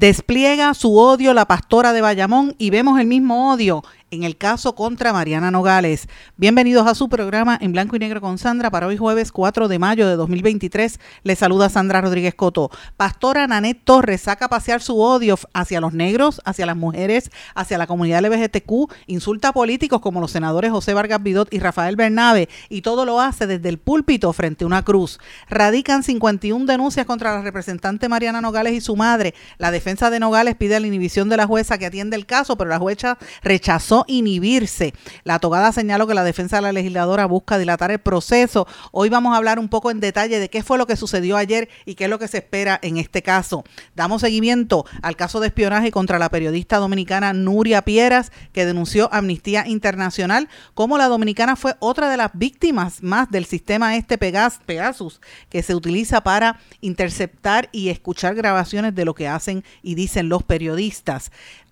Despliega su odio la pastora de Bayamón y vemos el mismo odio en el caso contra Mariana Nogales. Bienvenidos a su programa en blanco y negro con Sandra para hoy jueves 4 de mayo de 2023. Les saluda Sandra Rodríguez Coto. Pastora Nanet Torres saca a pasear su odio hacia los negros, hacia las mujeres, hacia la comunidad LGBTQ, insulta a políticos como los senadores José Vargas Vidot y Rafael Bernabe y todo lo hace desde el púlpito frente a una cruz. Radican 51 denuncias contra la representante Mariana Nogales y su madre. La defensa de Nogales pide la inhibición de la jueza que atiende el caso, pero la jueza rechazó inhibirse. La togada señaló que la defensa de la legisladora busca dilatar el proceso. Hoy vamos a hablar un poco en detalle de qué fue lo que sucedió ayer y qué es lo que se espera en este caso. Damos seguimiento al caso de espionaje contra la periodista dominicana Nuria Pieras, que denunció Amnistía Internacional, como la dominicana fue otra de las víctimas más del sistema este Pegasus, que se utiliza para interceptar y escuchar grabaciones de lo que hacen y dicen los periodistas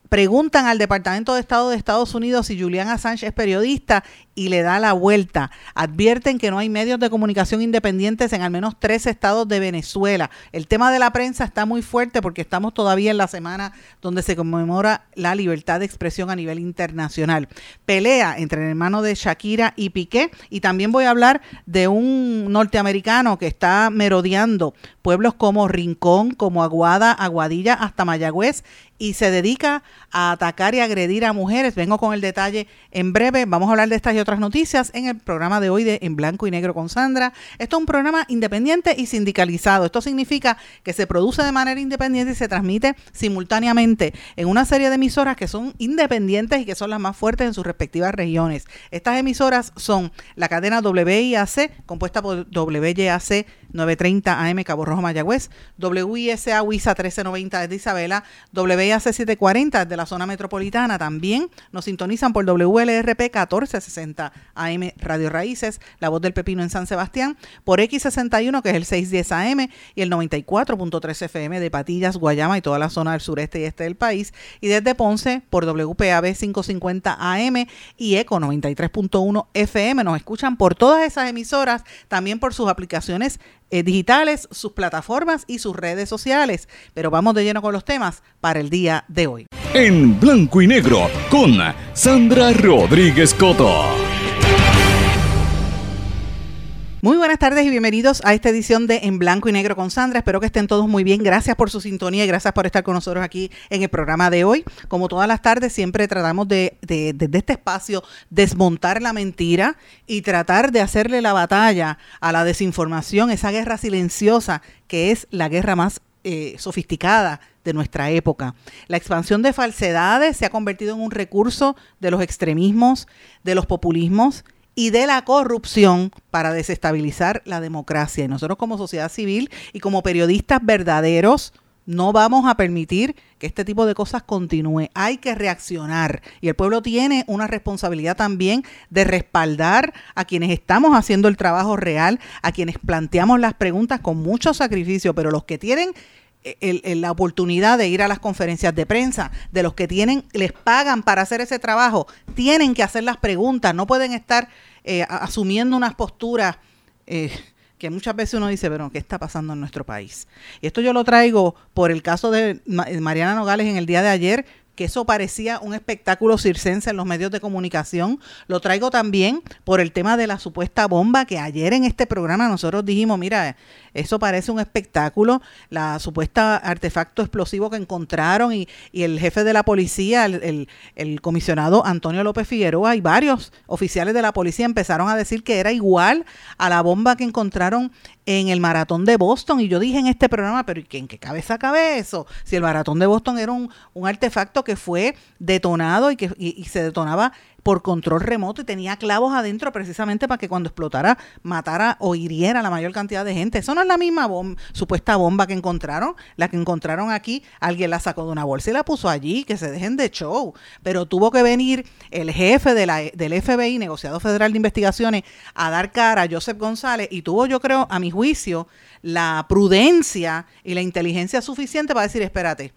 preguntan al Departamento de Estado de Estados Unidos si Julian Assange es periodista y le da la vuelta. Advierten que no hay medios de comunicación independientes en al menos tres estados de Venezuela. El tema de la prensa está muy fuerte porque estamos todavía en la semana donde se conmemora la libertad de expresión a nivel internacional. Pelea entre el hermano de Shakira y Piqué y también voy a hablar de un norteamericano que está merodeando pueblos como Rincón, como Aguada, Aguadilla, hasta Mayagüez y se dedica a atacar y agredir a mujeres. Vengo con el detalle en breve. Vamos a hablar de estas y otras noticias en el programa de hoy de En Blanco y Negro con Sandra. Esto es un programa independiente y sindicalizado. Esto significa que se produce de manera independiente y se transmite simultáneamente en una serie de emisoras que son independientes y que son las más fuertes en sus respectivas regiones. Estas emisoras son la cadena WIAC, compuesta por WYAC 930 AM Cabo Rojo Mayagüez, WISA WISA 1390 de Isabela, WIAC 740 de la zona metropolitana. También nos sintonizan por WLRP 1460 AM Radio Raíces, La Voz del Pepino en San Sebastián, por X61 que es el 610 AM y el 94.3 FM de Patillas, Guayama y toda la zona del sureste y este del país, y desde Ponce por WPAB 550 AM y ECO 93.1 FM. Nos escuchan por todas esas emisoras, también por sus aplicaciones eh, digitales, sus plataformas y sus redes sociales. Pero vamos de lleno con los temas para el día de hoy. En blanco y negro con Sandra Rodríguez Coto. Muy buenas tardes y bienvenidos a esta edición de En Blanco y Negro con Sandra. Espero que estén todos muy bien. Gracias por su sintonía y gracias por estar con nosotros aquí en el programa de hoy. Como todas las tardes, siempre tratamos de, desde este espacio, desmontar la mentira y tratar de hacerle la batalla a la desinformación, esa guerra silenciosa que es la guerra más eh, sofisticada de nuestra época. La expansión de falsedades se ha convertido en un recurso de los extremismos, de los populismos y de la corrupción para desestabilizar la democracia. Y nosotros como sociedad civil y como periodistas verdaderos no vamos a permitir que este tipo de cosas continúe. Hay que reaccionar y el pueblo tiene una responsabilidad también de respaldar a quienes estamos haciendo el trabajo real, a quienes planteamos las preguntas con mucho sacrificio, pero los que tienen la oportunidad de ir a las conferencias de prensa, de los que tienen, les pagan para hacer ese trabajo, tienen que hacer las preguntas, no pueden estar eh, asumiendo unas posturas eh, que muchas veces uno dice, pero ¿qué está pasando en nuestro país? Y esto yo lo traigo por el caso de Mariana Nogales en el día de ayer, que eso parecía un espectáculo circense en los medios de comunicación. Lo traigo también por el tema de la supuesta bomba que ayer en este programa nosotros dijimos, mira, eso parece un espectáculo, la supuesta artefacto explosivo que encontraron y, el jefe de la policía, el, el, comisionado Antonio López Figueroa y varios oficiales de la policía empezaron a decir que era igual a la bomba que encontraron en el maratón de Boston. Y yo dije en este programa, pero ¿en qué cabeza cabe eso? Si el maratón de Boston era un, un artefacto que fue detonado y que y se detonaba por control remoto y tenía clavos adentro precisamente para que cuando explotara matara o hiriera la mayor cantidad de gente. Eso no es la misma bomba, supuesta bomba que encontraron, la que encontraron aquí, alguien la sacó de una bolsa y la puso allí, que se dejen de show. Pero tuvo que venir el jefe del FBI, negociado federal de investigaciones, a dar cara a Joseph González y tuvo, yo creo, a mi juicio, la prudencia y la inteligencia suficiente para decir, espérate,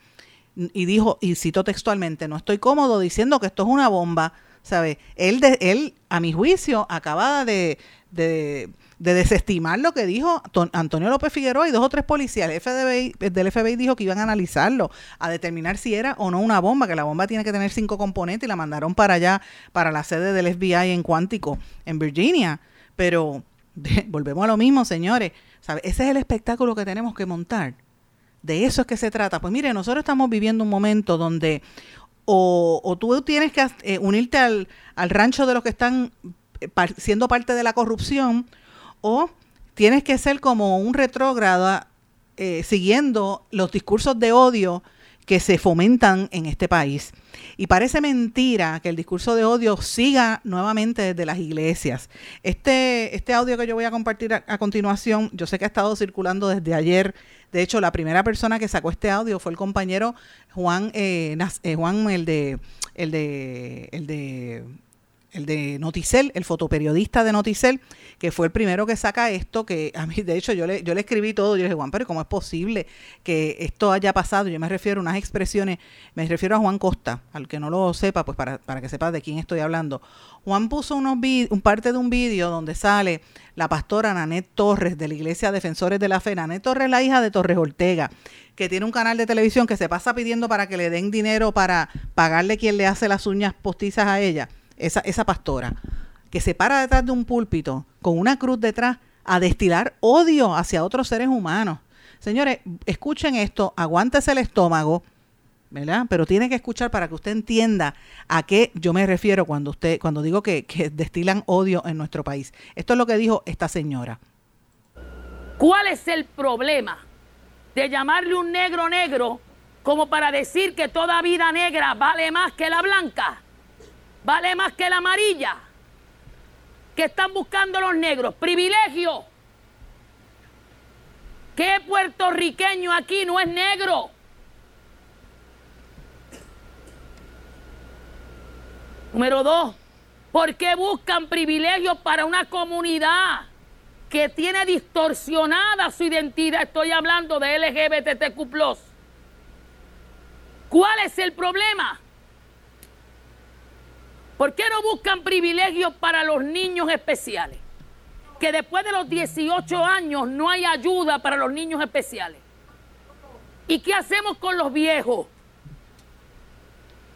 y dijo, y cito textualmente, no estoy cómodo diciendo que esto es una bomba, ¿sabe? Él, de, él a mi juicio, acaba de, de, desestimar lo que dijo Antonio López Figueroa y dos o tres policías del FBI, del FBI dijo que iban a analizarlo, a determinar si era o no una bomba, que la bomba tiene que tener cinco componentes y la mandaron para allá, para la sede del FBI en Cuántico, en Virginia. Pero volvemos a lo mismo, señores. ¿sabe? Ese es el espectáculo que tenemos que montar. De eso es que se trata. Pues mire, nosotros estamos viviendo un momento donde o, tú tienes que eh, unirte al, rancho de los que están eh, siendo parte de la corrupción, o tienes que ser como un retrógrado eh, siguiendo los discursos de odio que se fomentan en este país. Y parece mentira que el discurso de odio siga nuevamente desde las iglesias. Este, este audio que yo voy a compartir a, continuación, yo sé que ha estado circulando desde ayer. De hecho, la primera persona que sacó este audio fue el compañero Juan, eh, eh, Juan el de, el de, el de el de Noticel, el fotoperiodista de Noticel, que fue el primero que saca esto, que a mí, de hecho, yo le, yo le escribí todo, yo le dije, Juan, pero ¿cómo es posible que esto haya pasado? Yo me refiero a unas expresiones, me refiero a Juan Costa, al que no lo sepa, pues para, para que sepa de quién estoy hablando. Juan puso unos un parte de un vídeo donde sale la pastora Nanet Torres de la Iglesia Defensores de la Fe. Nanet Torres la hija de Torres Ortega, que tiene un canal de televisión que se pasa pidiendo para que le den dinero para pagarle quien le hace las uñas postizas a ella esa, esa pastora, que se para detrás de un púlpito con una cruz detrás a destilar odio hacia otros seres humanos. Señores, escuchen esto, aguántese el estómago, ¿verdad? Pero tiene que escuchar para que usted entienda a qué yo me refiero cuando usted, cuando digo que, que destilan odio en nuestro país. Esto es lo que dijo esta señora. ¿Cuál es el problema de llamarle un negro negro como para decir que toda vida negra vale más que la blanca? Vale más que la amarilla. que están buscando los negros? Privilegio. ¿Qué puertorriqueño aquí no es negro? Número dos, ¿por qué buscan privilegios para una comunidad que tiene distorsionada su identidad? Estoy hablando de LGBTQ. ¿Cuál es el problema? ¿Por qué no buscan privilegios para los niños especiales? Que después de los 18 años no hay ayuda para los niños especiales. ¿Y qué hacemos con los viejos?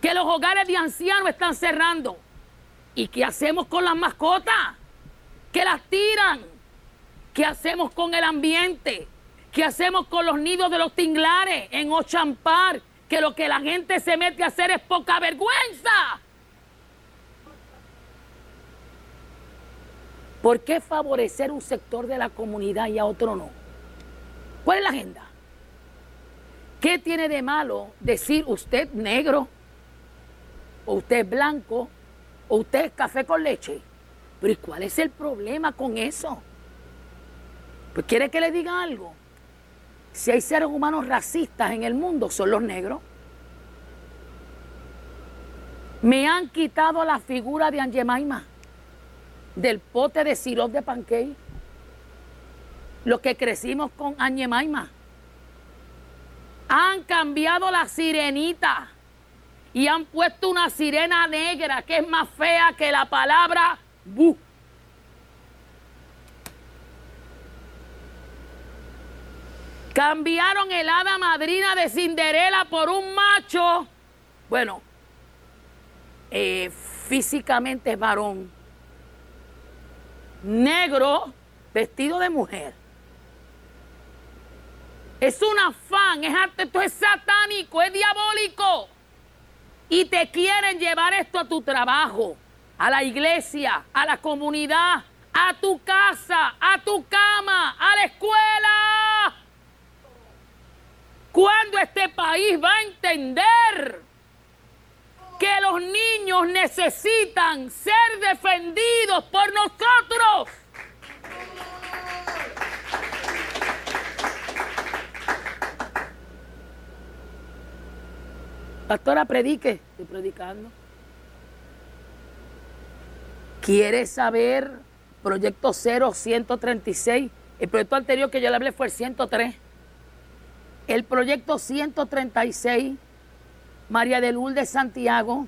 Que los hogares de ancianos están cerrando. ¿Y qué hacemos con las mascotas? Que las tiran. ¿Qué hacemos con el ambiente? ¿Qué hacemos con los nidos de los tinglares en Ochampar? Que lo que la gente se mete a hacer es poca vergüenza. ¿Por qué favorecer un sector de la comunidad y a otro no? ¿Cuál es la agenda? ¿Qué tiene de malo decir usted negro, o usted blanco, o usted café con leche? Pero ¿y cuál es el problema con eso? Pues quiere que le diga algo. Si hay seres humanos racistas en el mundo, son los negros. Me han quitado la figura de Angemaima del pote de sirope de pancake. Los que crecimos con Añemaima. Han cambiado la sirenita y han puesto una sirena negra que es más fea que la palabra bu. Cambiaron el hada madrina de Cinderela por un macho. Bueno, eh, físicamente es varón, negro vestido de mujer. Es un afán, es esto es satánico, es diabólico. Y te quieren llevar esto a tu trabajo, a la iglesia, a la comunidad, a tu casa, a tu cama, a la escuela. ¿Cuándo este país va a entender que los niños necesitan ser defendidos por nosotros. Pastora, predique. Estoy predicando. ¿Quiere saber proyecto 0, 136? El proyecto anterior que yo le hablé fue el 103. El proyecto 136, María de Lourdes Santiago,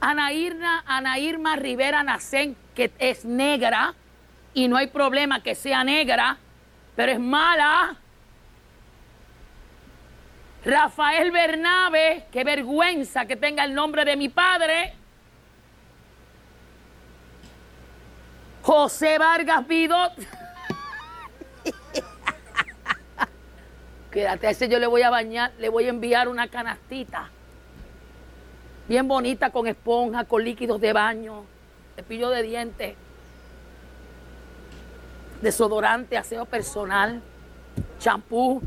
Ana, Irna, Ana Irma Rivera Nacén, que es negra, y no hay problema que sea negra, pero es mala. Rafael Bernabe, qué vergüenza que tenga el nombre de mi padre. José Vargas Vidot. Quédate, a ese yo le voy a bañar, le voy a enviar una canastita. Bien bonita con esponja, con líquidos de baño, cepillo de dientes, desodorante, aseo personal, champú.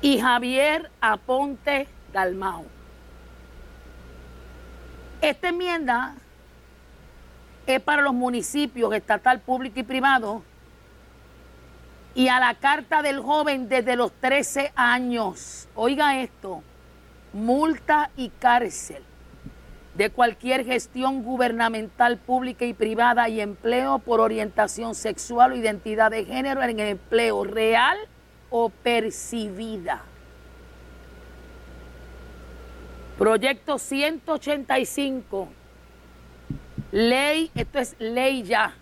Y Javier Aponte Dalmao. Esta enmienda es para los municipios estatal, público y privado y a la carta del joven desde los 13 años. Oiga esto, multa y cárcel de cualquier gestión gubernamental pública y privada y empleo por orientación sexual o identidad de género en empleo real o percibida. Proyecto 185. Ley, esto es ley ya,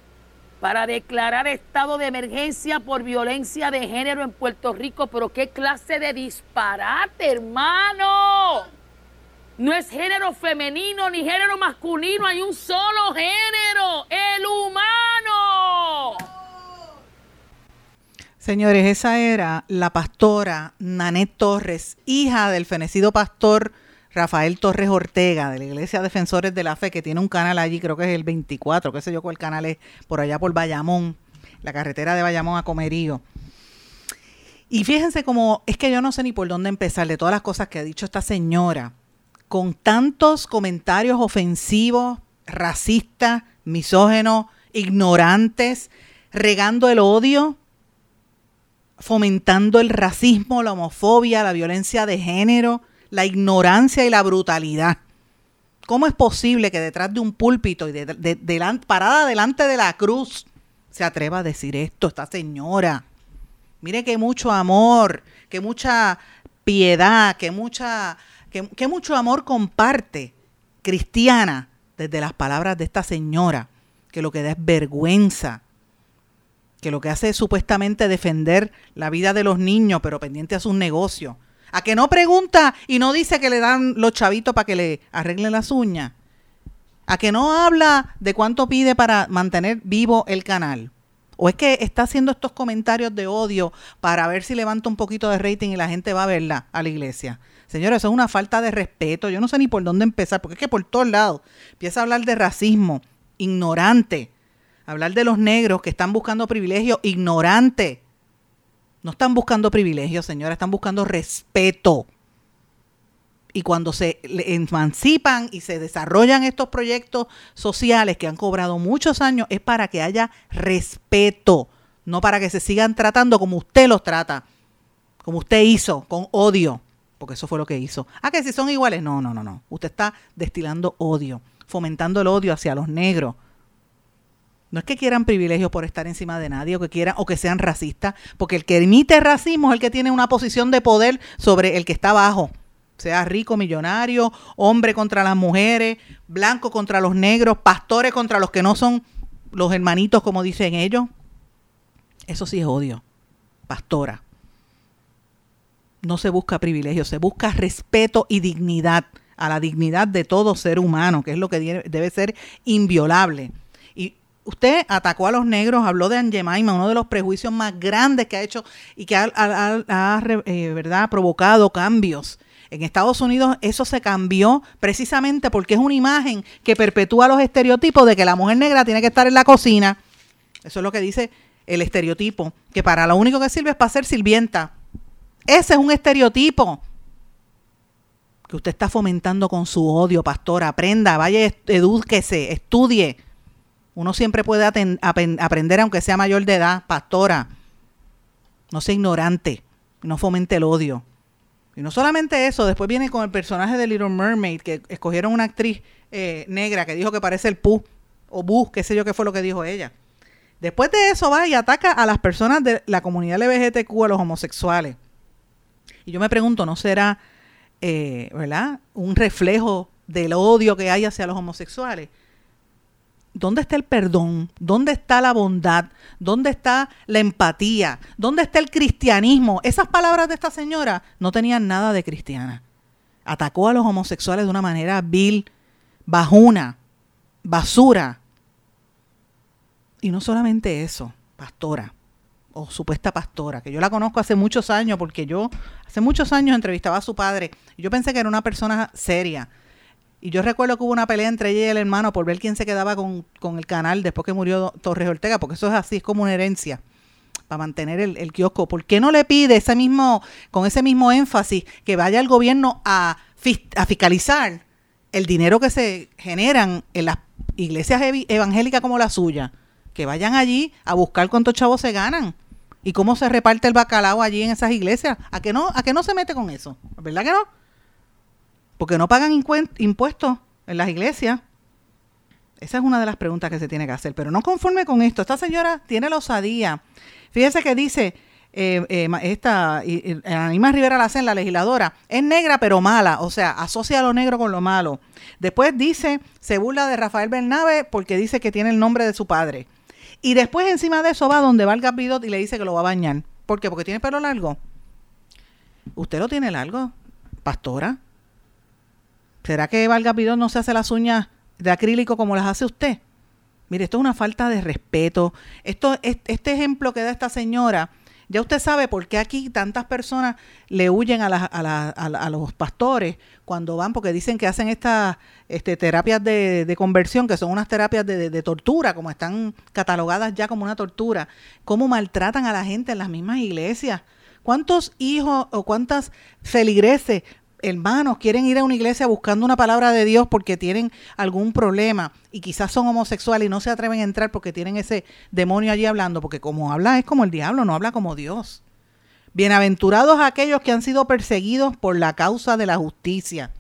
para declarar estado de emergencia por violencia de género en Puerto Rico. Pero qué clase de disparate, hermano. No es género femenino ni género masculino, hay un solo género, el humano. Señores, esa era la pastora Nanet Torres, hija del fenecido pastor Rafael Torres Ortega de la Iglesia Defensores de la Fe, que tiene un canal allí, creo que es el 24, qué sé yo cuál canal es, por allá por Bayamón, la carretera de Bayamón a Comerío. Y fíjense cómo, es que yo no sé ni por dónde empezar de todas las cosas que ha dicho esta señora, con tantos comentarios ofensivos, racistas, misógenos, ignorantes, regando el odio, fomentando el racismo, la homofobia, la violencia de género, la ignorancia y la brutalidad. ¿Cómo es posible que detrás de un púlpito y de, parada delante de la cruz se atreva a decir esto, esta señora? Mire que mucho amor, que mucha piedad, que, mucha, que, mucho amor comparte cristiana desde las palabras de esta señora, que lo que da es vergüenza, que lo que hace es supuestamente defender la vida de los niños, pero pendiente a sus negocios. A que no pregunta y no dice que le dan los chavitos para que le arreglen las uñas. A que no habla de cuánto pide para mantener vivo el canal. O es que está haciendo estos comentarios de odio para ver si levanta un poquito de rating y la gente va a verla a la iglesia. Señores, eso es una falta de respeto. Yo no sé ni por dónde empezar, porque es que por todos lados empieza a hablar de racismo, ignorante. Hablar de los negros que están buscando privilegios, ignorante. No están buscando privilegios, señora, están buscando respeto. Y cuando se emancipan y se desarrollan estos proyectos sociales que han cobrado muchos años, es para que haya respeto, no para que se sigan tratando como usted los trata, como usted hizo, con odio, porque eso fue lo que hizo. Ah, que si son iguales, no, no, no, no. Usted está destilando odio, fomentando el odio hacia los negros, no es que quieran privilegios por estar encima de nadie o que quieran o que sean racistas, porque el que emite racismo es el que tiene una posición de poder sobre el que está abajo. Sea rico, millonario, hombre contra las mujeres, blanco contra los negros, pastores contra los que no son los hermanitos, como dicen ellos. Eso sí es odio. Pastora. No se busca privilegio, se busca respeto y dignidad a la dignidad de todo ser humano, que es lo que debe ser inviolable usted atacó a los negros, habló de Angemaima, uno de los prejuicios más grandes que ha hecho y que ha, eh, ¿verdad? provocado cambios. En Estados Unidos eso se cambió precisamente porque es una imagen que perpetúa los estereotipos de que la mujer negra tiene que estar en la cocina. Eso es lo que dice el estereotipo, que para lo único que sirve es para ser sirvienta. Ese es un estereotipo que usted está fomentando con su odio, pastor. Aprenda, vaya, edúquese, estudie. Uno siempre puede aprender aunque sea mayor de edad, pastora. No sea ignorante, no fomente el odio. Y no solamente eso, después viene con el personaje de Little Mermaid, que escogieron una actriz eh, negra que dijo que parece el Pooh, o Boo, qué sé yo qué fue lo que dijo ella. Después de eso va y ataca a las personas de la comunidad LGBTQ, a los homosexuales. Y yo me pregunto, ¿no será, eh, ¿verdad? Un reflejo del odio que hay hacia los homosexuales. ¿Dónde está el perdón? ¿Dónde está la bondad? ¿Dónde está la empatía? ¿Dónde está el cristianismo? Esas palabras de esta señora no tenían nada de cristiana. Atacó a los homosexuales de una manera vil, bajuna, basura. Y no solamente eso, pastora o supuesta pastora, que yo la conozco hace muchos años porque yo hace muchos años entrevistaba a su padre y yo pensé que era una persona seria. Y yo recuerdo que hubo una pelea entre ella y el hermano por ver quién se quedaba con, el canal después que murió Torres Ortega, porque eso es así, es como una herencia para mantener el, el, kiosco. ¿Por qué no le pide ese mismo, con ese mismo énfasis que vaya el gobierno a, a fiscalizar el dinero que se generan en las iglesias evangélicas como la suya? Que vayan allí a buscar cuántos chavos se ganan y cómo se reparte el bacalao allí en esas iglesias. ¿A qué no, a qué no se mete con eso? ¿Verdad que no? Porque no pagan impuestos en las iglesias. Esa es una de las preguntas que se tiene que hacer. Pero no conforme con esto, esta señora tiene la osadía. Fíjese que dice, eh, eh, esta Anima Rivera Lacen, la legisladora, es negra pero mala, o sea, asocia lo negro con lo malo. Después dice, se burla de Rafael Bernabe porque dice que tiene el nombre de su padre. Y después encima de eso va donde va el Gapidot y le dice que lo va a bañar. ¿Por qué? Porque tiene pelo largo. ¿Usted lo tiene largo, pastora? ¿Será que Valga Pidón no se hace las uñas de acrílico como las hace usted? Mire, esto es una falta de respeto. Esto, este ejemplo que da esta señora, ya usted sabe por qué aquí tantas personas le huyen a, los pastores cuando van, porque dicen que hacen estas este, terapias de, conversión, que son unas terapias de, de, tortura, como están catalogadas ya como una tortura. Cómo maltratan a la gente en las mismas iglesias. ¿Cuántos hijos o cuántas feligreses hermanos quieren ir a una iglesia buscando una palabra de Dios porque tienen algún problema y quizás son homosexuales y no se atreven a entrar porque tienen ese demonio allí hablando, porque como habla es como el diablo, no habla como Dios. Bienaventurados aquellos que han sido perseguidos por la causa de la justicia.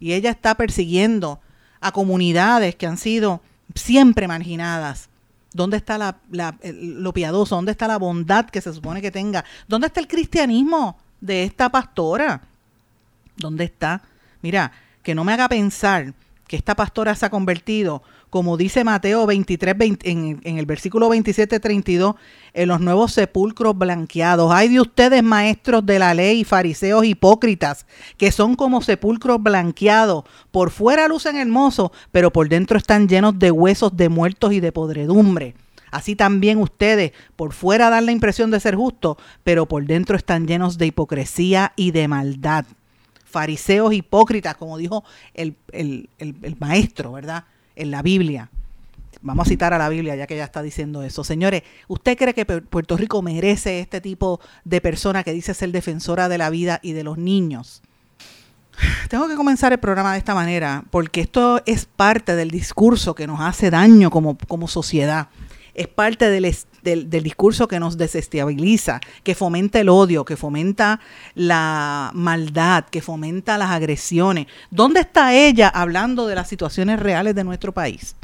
Y ella está persiguiendo a comunidades que han sido siempre marginadas. ¿Dónde está la, lo piadoso? ¿Dónde está la bondad que se supone que tenga? ¿Dónde está el cristianismo de esta pastora? ¿Dónde está? Mira, que no me haga pensar que esta pastora se ha convertido, como dice Mateo 23, en, el versículo 27, 32, en los nuevos sepulcros blanqueados. Hay de ustedes, maestros de la ley, fariseos hipócritas, que son como sepulcros blanqueados. Por fuera lucen hermosos, pero por dentro están llenos de huesos de muertos y de podredumbre. Así también ustedes, por fuera dan la impresión de ser justos, pero por dentro están llenos de hipocresía y de maldad fariseos hipócritas, como dijo el, maestro, ¿verdad? En la Biblia. Vamos a citar a la Biblia ya que ella está diciendo eso. Señores, ¿usted cree que Puerto Rico merece este tipo de persona que dice ser defensora de la vida y de los niños? Tengo que comenzar el programa de esta manera porque esto es parte del discurso que nos hace daño como, como sociedad. Es parte del, del, discurso que nos desestabiliza, que fomenta el odio, que fomenta la maldad, que fomenta las agresiones. ¿Dónde está ella hablando de las situaciones reales de nuestro país?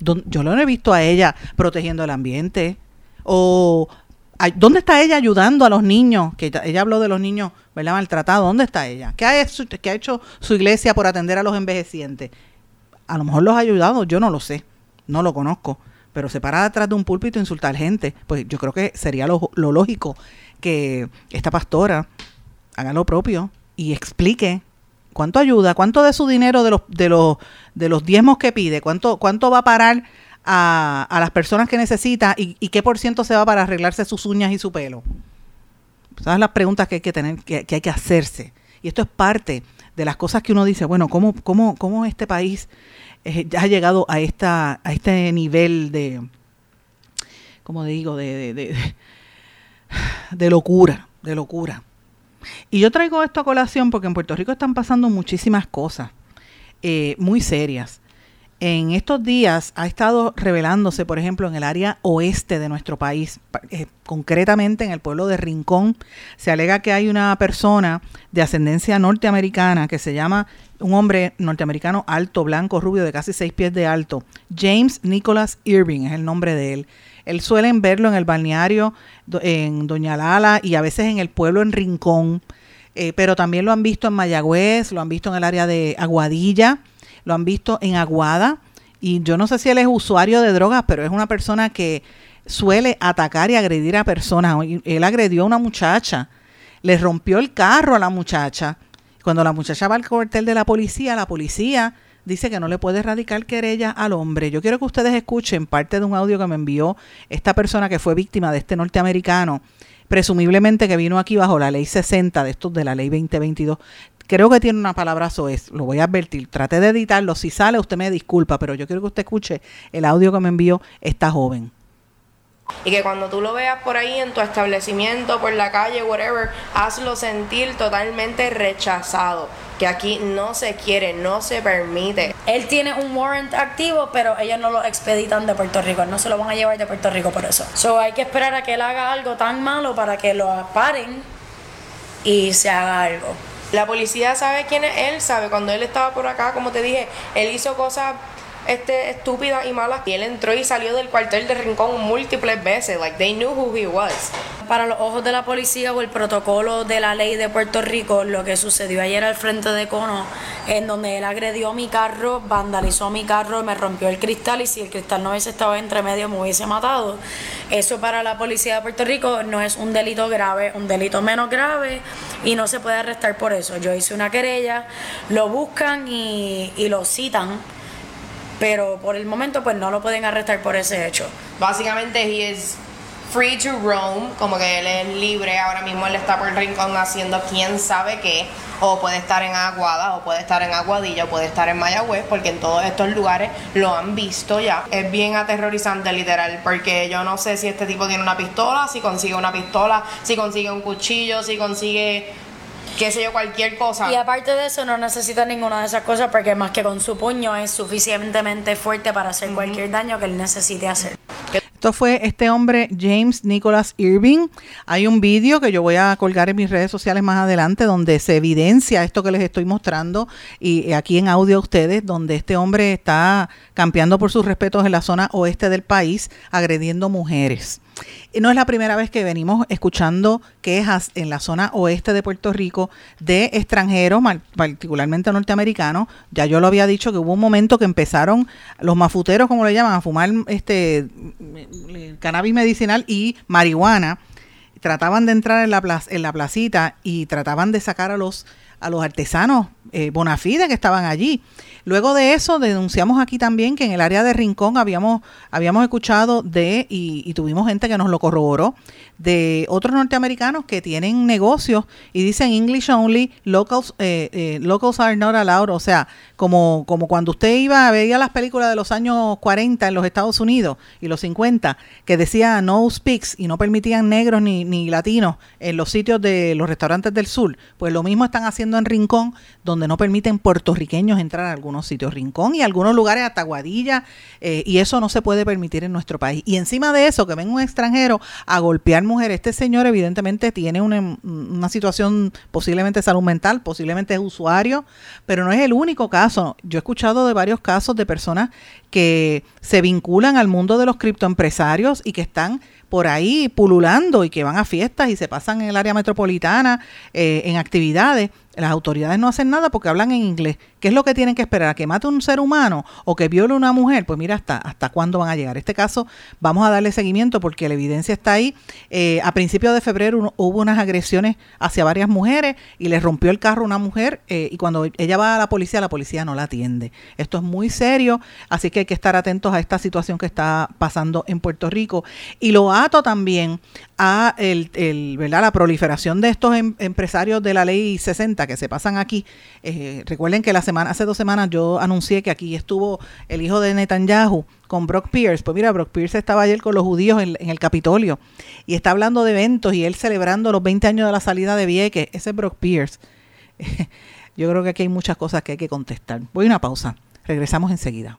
Yo no he visto a ella protegiendo el ambiente o ¿Dónde está ella ayudando a los niños? Que ella habló de los niños maltratados. ¿Dónde está ella? ¿Qué ha, hecho, ¿Qué ha hecho su iglesia por atender a los envejecientes? A lo mejor los ha ayudado, yo no lo sé, no lo conozco pero se para detrás de un púlpito a insultar gente, pues yo creo que sería lo, lógico que esta pastora haga lo propio y explique cuánto ayuda, cuánto de su dinero de los, de los, de los diezmos que pide, cuánto, cuánto va a parar a, a las personas que necesita y, qué por ciento se va para arreglarse sus uñas y su pelo. Esas son las preguntas que hay que tener, que, que hay que hacerse. Y esto es parte de las cosas que uno dice, bueno, ¿cómo, cómo, cómo este país eh, ha llegado a, esta, a este nivel de, como digo, de, de, de, locura, de locura. Y yo traigo esto a colación porque en Puerto Rico están pasando muchísimas cosas eh, muy serias. En estos días ha estado revelándose, por ejemplo, en el área oeste de nuestro país, eh, concretamente en el pueblo de Rincón, se alega que hay una persona de ascendencia norteamericana que se llama un hombre norteamericano alto, blanco, rubio, de casi seis pies de alto. James Nicholas Irving es el nombre de él. Él suelen verlo en el balneario en Doña Lala y a veces en el pueblo en Rincón, eh, pero también lo han visto en Mayagüez, lo han visto en el área de Aguadilla lo han visto en Aguada y yo no sé si él es usuario de drogas, pero es una persona que suele atacar y agredir a personas. Él agredió a una muchacha, le rompió el carro a la muchacha. Cuando la muchacha va al cuartel de la policía, la policía dice que no le puede erradicar querella al hombre. Yo quiero que ustedes escuchen parte de un audio que me envió esta persona que fue víctima de este norteamericano, presumiblemente que vino aquí bajo la ley 60 de estos de la ley 2022 creo que tiene una palabra es, lo voy a advertir, trate de editarlo, si sale usted me disculpa, pero yo quiero que usted escuche el audio que me envió esta joven. Y que cuando tú lo veas por ahí en tu establecimiento, por la calle, whatever, hazlo sentir totalmente rechazado. Que aquí no se quiere, no se permite. Él tiene un warrant activo, pero ellos no lo expeditan de Puerto Rico. No se lo van a llevar de Puerto Rico por eso. So hay que esperar a que él haga algo tan malo para que lo paren y se haga algo. La policía sabe quién es él, sabe cuando él estaba por acá, como te dije, él hizo cosas este, estúpidas y malas. Y él entró y salió del cuartel de Rincón múltiples veces. Like, they knew who he was. Para los ojos de la policía o el protocolo de la ley de Puerto Rico, lo que sucedió ayer al frente de Cono, en donde él agredió mi carro, vandalizó mi carro, me rompió el cristal y si el cristal no hubiese estado entre medio me hubiese matado. Eso para la policía de Puerto Rico no es un delito grave, un delito menos grave y no se puede arrestar por eso. Yo hice una querella, lo buscan y, y lo citan pero por el momento pues no lo pueden arrestar por ese hecho. Básicamente he is free to roam, como que él es libre, ahora mismo él está por el rincón haciendo quién sabe qué, o puede estar en Aguada, o puede estar en Aguadilla, o puede estar en Mayagüez, porque en todos estos lugares lo han visto ya. Es bien aterrorizante literal, porque yo no sé si este tipo tiene una pistola, si consigue una pistola, si consigue un cuchillo, si consigue qué sé yo, cualquier cosa. Y aparte de eso, no necesita ninguna de esas cosas porque más que con su puño es suficientemente fuerte para hacer cualquier daño que él necesite hacer. Esto fue este hombre James Nicholas Irving. Hay un vídeo que yo voy a colgar en mis redes sociales más adelante donde se evidencia esto que les estoy mostrando y aquí en audio a ustedes, donde este hombre está campeando por sus respetos en la zona oeste del país, agrediendo mujeres. No es la primera vez que venimos escuchando quejas en la zona oeste de Puerto Rico de extranjeros, particularmente norteamericanos. Ya yo lo había dicho que hubo un momento que empezaron los mafuteros, como le llaman, a fumar este cannabis medicinal y marihuana. Trataban de entrar en la, en la placita y trataban de sacar a los a los artesanos eh, bonafide que estaban allí. Luego de eso, denunciamos aquí también que en el área de Rincón habíamos, habíamos escuchado de, y, tuvimos gente que nos lo corroboró, de otros norteamericanos que tienen negocios y dicen English only, locals, eh, eh, locals are not allowed, o sea, como, como cuando usted iba, veía las películas de los años 40 en los Estados Unidos y los 50, que decía no speaks y no permitían negros ni, ni latinos en los sitios de los restaurantes del sur, pues lo mismo están haciendo en Rincón, donde no permiten puertorriqueños entrar a algunos sitios Rincón y algunos lugares hasta eh, y eso no se puede permitir en nuestro país. Y encima de eso, que venga un extranjero a golpear mujeres, este señor evidentemente tiene una, una situación posiblemente salud mental, posiblemente es usuario, pero no es el único caso. Yo he escuchado de varios casos de personas que se vinculan al mundo de los criptoempresarios y que están por ahí pululando y que van a fiestas y se pasan en el área metropolitana eh, en actividades las autoridades no hacen nada porque hablan en inglés. ¿Qué es lo que tienen que esperar? ¿A que mate un ser humano o que viole una mujer? Pues mira, hasta, hasta cuándo van a llegar. Este caso vamos a darle seguimiento porque la evidencia está ahí. Eh, a principios de febrero hubo unas agresiones hacia varias mujeres y le rompió el carro una mujer eh, y cuando ella va a la policía, la policía no la atiende. Esto es muy serio, así que hay que estar atentos a esta situación que está pasando en Puerto Rico. Y lo también a el, el, ¿verdad? la proliferación de estos em, empresarios de la ley 60 que se pasan aquí. Eh, recuerden que la semana, hace dos semanas yo anuncié que aquí estuvo el hijo de Netanyahu con Brock Pierce. Pues mira, Brock Pierce estaba ayer con los judíos en, el Capitolio y está hablando de eventos y él celebrando los 20 años de la salida de Vieques. Ese es Brock Pierce. yo creo que aquí hay muchas cosas que hay que contestar. Voy a una pausa. Regresamos enseguida.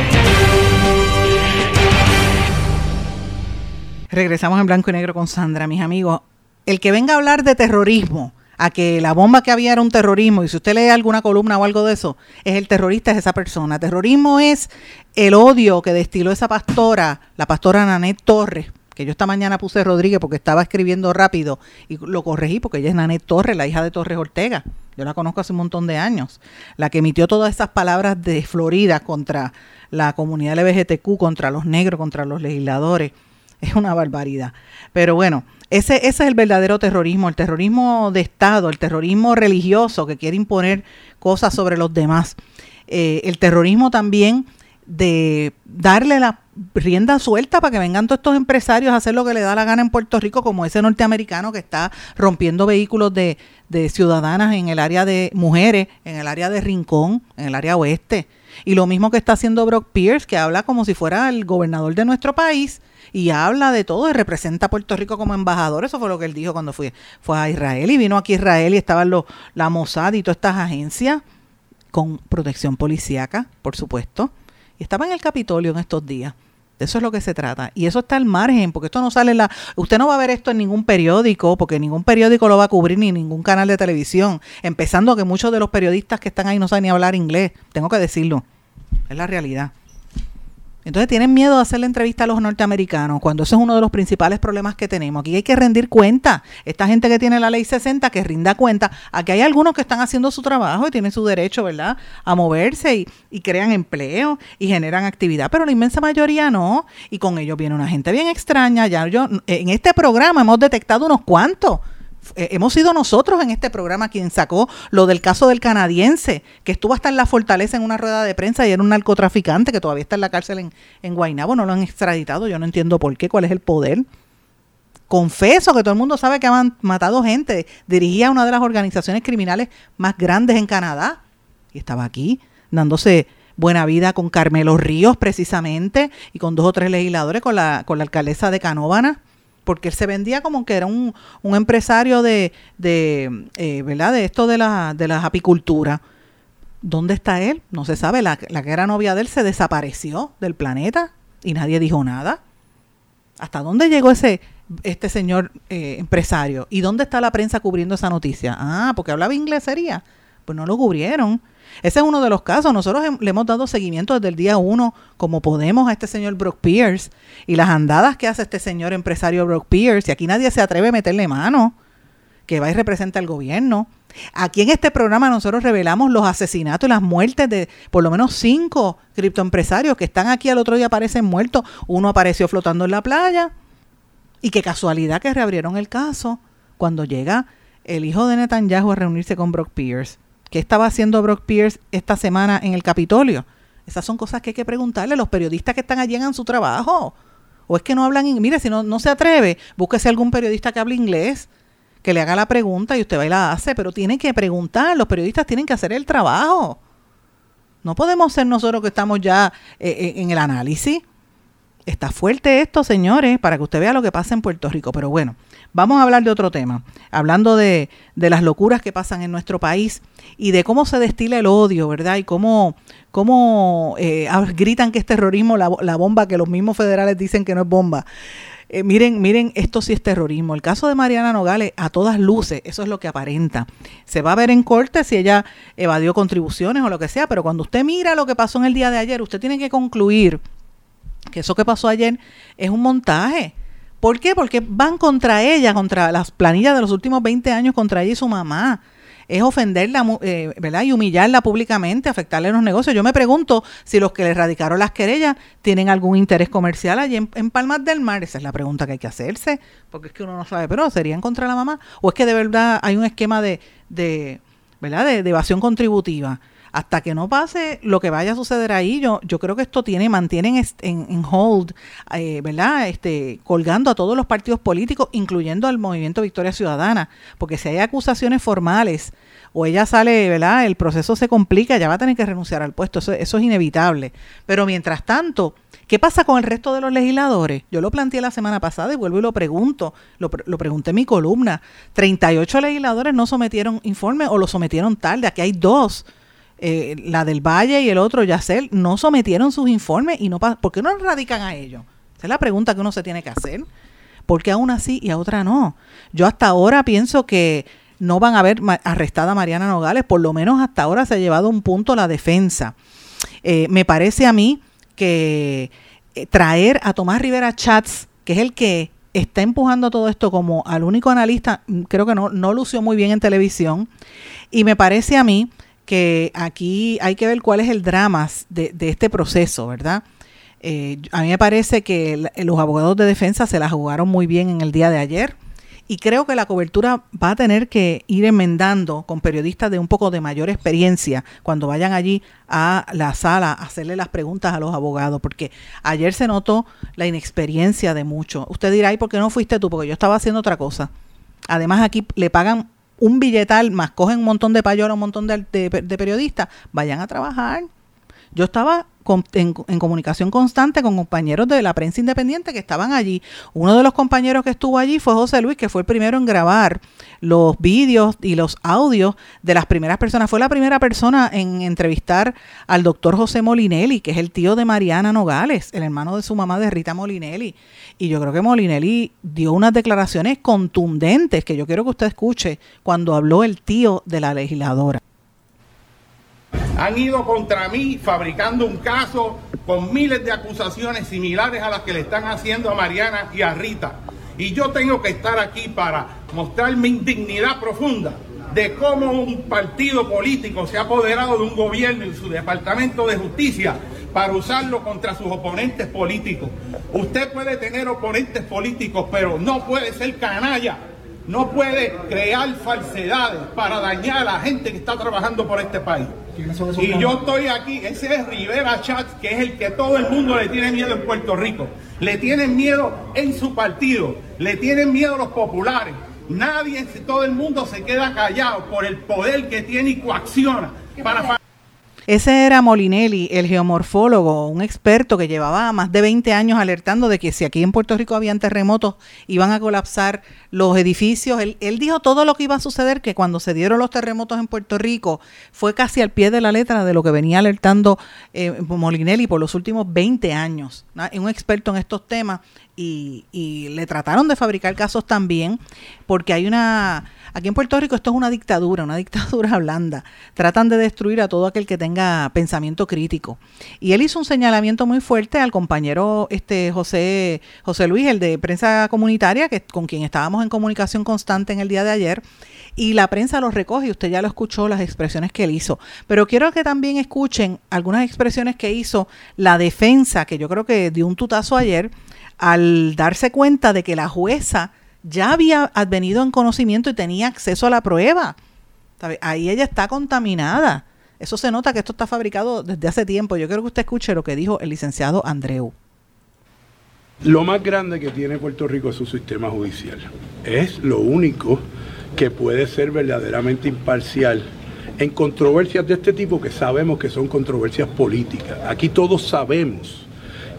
Regresamos en blanco y negro con Sandra, mis amigos. El que venga a hablar de terrorismo, a que la bomba que había era un terrorismo, y si usted lee alguna columna o algo de eso, es el terrorista, es esa persona. Terrorismo es el odio que destiló esa pastora, la pastora Nanet Torres, que yo esta mañana puse Rodríguez porque estaba escribiendo rápido y lo corregí porque ella es Nanet Torres, la hija de Torres Ortega. Yo la conozco hace un montón de años. La que emitió todas esas palabras de Florida contra la comunidad LGBTQ, contra los negros, contra los legisladores es una barbaridad. Pero bueno, ese, ese es el verdadero terrorismo, el terrorismo de Estado, el terrorismo religioso que quiere imponer cosas sobre los demás. Eh, el terrorismo también de darle la rienda suelta para que vengan todos estos empresarios a hacer lo que le da la gana en Puerto Rico, como ese norteamericano que está rompiendo vehículos de, de ciudadanas en el área de mujeres, en el área de Rincón, en el área oeste. Y lo mismo que está haciendo Brock Pierce, que habla como si fuera el gobernador de nuestro país y habla de todo y representa a Puerto Rico como embajador. Eso fue lo que él dijo cuando fue, fue a Israel y vino aquí a Israel y estaban los, la Mossad y todas estas agencias con protección policíaca, por supuesto. Y estaba en el Capitolio en estos días. Eso es lo que se trata. Y eso está al margen, porque esto no sale en la... Usted no va a ver esto en ningún periódico, porque ningún periódico lo va a cubrir, ni ningún canal de televisión. Empezando que muchos de los periodistas que están ahí no saben ni hablar inglés. Tengo que decirlo. Es la realidad. Entonces tienen miedo de hacer la entrevista a los norteamericanos, cuando eso es uno de los principales problemas que tenemos. Aquí hay que rendir cuenta. Esta gente que tiene la ley 60, que rinda cuenta. Aquí hay algunos que están haciendo su trabajo y tienen su derecho, ¿verdad?, a moverse y, crean empleo y generan actividad, pero la inmensa mayoría no. Y con ellos viene una gente bien extraña. Ya yo, en este programa hemos detectado unos cuantos hemos sido nosotros en este programa quien sacó lo del caso del canadiense, que estuvo hasta en la fortaleza en una rueda de prensa y era un narcotraficante que todavía está en la cárcel en, en Guaynabo, no lo han extraditado, yo no entiendo por qué, cuál es el poder. Confeso que todo el mundo sabe que han matado gente, dirigía una de las organizaciones criminales más grandes en Canadá y estaba aquí dándose buena vida con Carmelo Ríos precisamente y con dos o tres legisladores, con la, con la alcaldesa de Canóvana porque él se vendía como que era un, empresario de, de eh, ¿verdad? De esto de la, de la apicultura. ¿Dónde está él? No se sabe. La, la, que era novia de él se desapareció del planeta y nadie dijo nada. ¿Hasta dónde llegó ese este señor eh, empresario? ¿Y dónde está la prensa cubriendo esa noticia? Ah, porque hablaba inglés sería. Pues no lo cubrieron. Ese es uno de los casos. Nosotros le hemos dado seguimiento desde el día uno, como podemos, a este señor Brock Pierce y las andadas que hace este señor empresario Brock Pierce. Y aquí nadie se atreve a meterle mano, que va y representa al gobierno. Aquí en este programa nosotros revelamos los asesinatos y las muertes de por lo menos cinco criptoempresarios que están aquí al otro día aparecen muertos. Uno apareció flotando en la playa. Y qué casualidad que reabrieron el caso cuando llega el hijo de Netanyahu a reunirse con Brock Pierce. ¿Qué estaba haciendo Brock Pierce esta semana en el Capitolio? Esas son cosas que hay que preguntarle. Los periodistas que están allí en su trabajo. O es que no hablan, mire, si no, no se atreve, búsquese algún periodista que hable inglés, que le haga la pregunta y usted va y la hace, pero tiene que preguntar, los periodistas tienen que hacer el trabajo. No podemos ser nosotros que estamos ya eh, eh, en el análisis. Está fuerte esto, señores, para que usted vea lo que pasa en Puerto Rico. Pero bueno, Vamos a hablar de otro tema, hablando de, de las locuras que pasan en nuestro país y de cómo se destila el odio, ¿verdad? Y cómo, cómo eh, gritan que es terrorismo la, la, bomba que los mismos federales dicen que no es bomba. Eh, miren, miren, esto sí es terrorismo. El caso de Mariana Nogales, a todas luces, eso es lo que aparenta. Se va a ver en corte si ella evadió contribuciones o lo que sea, pero cuando usted mira lo que pasó en el día de ayer, usted tiene que concluir que eso que pasó ayer es un montaje ¿Por qué? Porque van contra ella, contra las planillas de los últimos 20 años, contra ella y su mamá es ofenderla, eh, ¿verdad? Y humillarla públicamente, afectarle los negocios. Yo me pregunto si los que le erradicaron las querellas tienen algún interés comercial allí en, Palmas del Mar. Esa es la pregunta que hay que hacerse, porque es que uno no sabe, pero ¿serían contra la mamá? ¿O es que de verdad hay un esquema de, de ¿verdad? De, evasión contributiva? Hasta que no pase lo que vaya a suceder ahí, yo, yo creo que esto tiene, mantienen en, en hold, eh, ¿verdad? Este, colgando a todos los partidos políticos, incluyendo al Movimiento Victoria Ciudadana, porque si hay acusaciones formales o ella sale, ¿verdad? El proceso se complica, ya va a tener que renunciar al puesto, eso, es inevitable. Pero mientras tanto, ¿qué pasa con el resto de los legisladores? Yo lo planteé la semana pasada y vuelvo y lo pregunto, lo, lo pregunté en mi columna. 38 legisladores no sometieron informe o lo sometieron tarde, aquí hay dos. Eh, la del Valle y el otro, Yacel, no sometieron sus informes y no ¿por qué no radican a ellos? Esa es la pregunta que uno se tiene que hacer. ¿Por qué a una sí y a otra no? Yo hasta ahora pienso que no van a ver arrestada a Mariana Nogales, por lo menos hasta ahora se ha llevado un punto la defensa. Eh, me parece a mí que eh, traer a Tomás Rivera Chats, que es el que está empujando todo esto como al único analista, mm, creo que no, no lució muy bien en televisión, y me parece a mí que aquí hay que ver cuál es el drama de, este proceso, ¿verdad? Eh, a mí me parece que los abogados de defensa se la jugaron muy bien en el día de ayer y creo que la cobertura va a tener que ir enmendando con periodistas de un poco de mayor experiencia cuando vayan allí a la sala a hacerle las preguntas a los abogados, porque ayer se notó la inexperiencia de muchos. Usted dirá, ¿y por qué no fuiste tú? Porque yo estaba haciendo otra cosa. Además aquí le pagan un billetal, más cogen un montón de payola, un montón de, de periodistas, vayan a trabajar. Yo estaba en, comunicación constante con compañeros de la prensa independiente que estaban allí. Uno de los compañeros que estuvo allí fue José Luis, que fue el primero en grabar los vídeos y los audios de las primeras personas. Fue la primera persona en entrevistar al doctor José Molinelli, que es el tío de Mariana Nogales, el hermano de su mamá de Rita Molinelli. Y yo creo que Molinelli dio unas declaraciones contundentes que yo quiero que usted escuche cuando habló el tío de la legisladora. Han ido contra mí fabricando un caso con miles de acusaciones similares a las que le están haciendo a Mariana y a Rita. Y yo tengo que estar aquí para mostrar mi indignidad profunda de cómo un partido político se ha apoderado de un gobierno y su departamento de justicia para usarlo contra sus oponentes políticos. Usted puede tener oponentes políticos, pero no puede ser canalla no puede crear falsedades para dañar a la gente que está trabajando por este país. Y yo estoy aquí, ese es Rivera Chat, que es el que todo el mundo le tiene miedo en Puerto Rico. Le tienen miedo en su partido, le tienen miedo los populares. Nadie, todo el mundo se queda callado por el poder que tiene y coacciona para ese era Molinelli, el geomorfólogo, un experto que llevaba más de 20 años alertando de que si aquí en Puerto Rico habían terremotos, iban a colapsar los edificios. Él, dijo todo lo que iba a suceder, que cuando se dieron los terremotos en Puerto Rico fue casi al pie de la letra de lo que venía alertando eh, Molinelli por los últimos 20 años. Un experto en estos temas y le trataron de fabricar casos también, porque hay una Aquí en Puerto Rico esto es una dictadura, una dictadura blanda. Tratan de destruir a todo aquel que tenga pensamiento crítico. Y él hizo un señalamiento muy fuerte al compañero este José, José Luis, el de prensa comunitaria, que, con quien estábamos en comunicación constante en el día de ayer. Y la prensa lo recoge usted ya lo escuchó, las expresiones que él hizo. Pero quiero que también escuchen algunas expresiones que hizo la defensa, que yo creo que dio un tutazo ayer, al darse cuenta de que la jueza ya había advenido en conocimiento y tenía acceso a la prueba. Ahí ella está contaminada. Eso se nota que esto está fabricado desde hace tiempo. Yo quiero que usted escuche lo que dijo el licenciado Andreu. Lo más grande que tiene Puerto Rico es su sistema judicial. Es lo único que puede ser verdaderamente imparcial en controversias de este tipo que sabemos que son controversias políticas. Aquí todos sabemos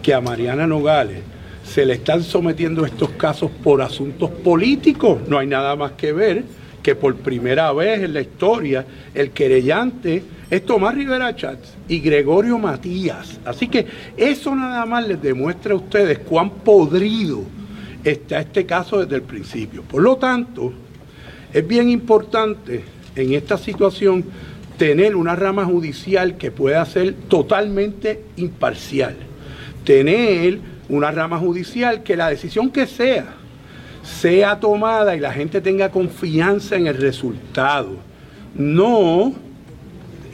que a Mariana Nogales se le están sometiendo estos casos por asuntos políticos. No hay nada más que ver que por primera vez en la historia el querellante es Tomás Rivera Chats y Gregorio Matías. Así que eso nada más les demuestra a ustedes cuán podrido está este caso desde el principio. Por lo tanto, es bien importante en esta situación tener una rama judicial que pueda ser totalmente imparcial. Tener una rama judicial que la decisión que sea sea tomada y la gente tenga confianza en el resultado. No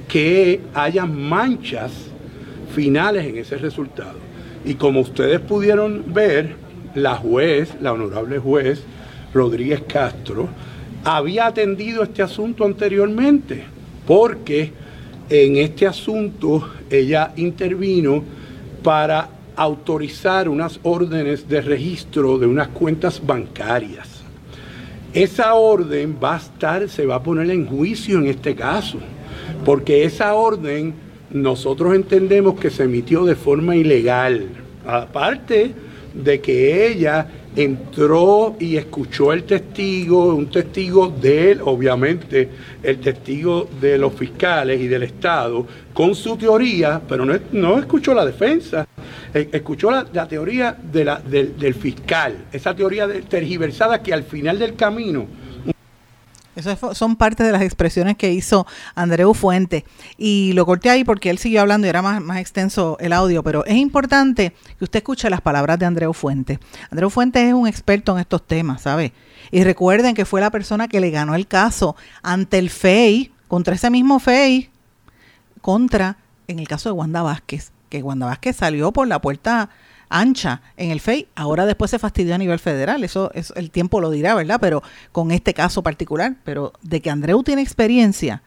que haya manchas finales en ese resultado. Y como ustedes pudieron ver, la juez, la honorable juez Rodríguez Castro, había atendido este asunto anteriormente, porque en este asunto ella intervino para autorizar unas órdenes de registro de unas cuentas bancarias. Esa orden va a estar, se va a poner en juicio en este caso, porque esa orden nosotros entendemos que se emitió de forma ilegal. Aparte de que ella entró y escuchó el testigo, un testigo de él, obviamente, el testigo de los fiscales y del Estado, con su teoría, pero no, escuchó la defensa, escuchó la, teoría del, del, fiscal, esa teoría tergiversada que al final del camino esas son parte de las expresiones que hizo Andreu Fuente. Y lo corté ahí porque él siguió hablando y era más, más extenso el audio, pero es importante que usted escuche las palabras de Andreu Fuente. Andreu Fuente es un experto en estos temas, ¿sabe? Y recuerden que fue la persona que le ganó el caso ante el FEI, contra ese mismo FEI, contra, en el caso de Wanda Vázquez, que Wanda Vázquez salió por la puerta ancha en el FEI, ahora después se fastidió a nivel federal, eso, es el tiempo lo dirá, ¿verdad? Pero con este caso particular, pero de que Andreu tiene experiencia,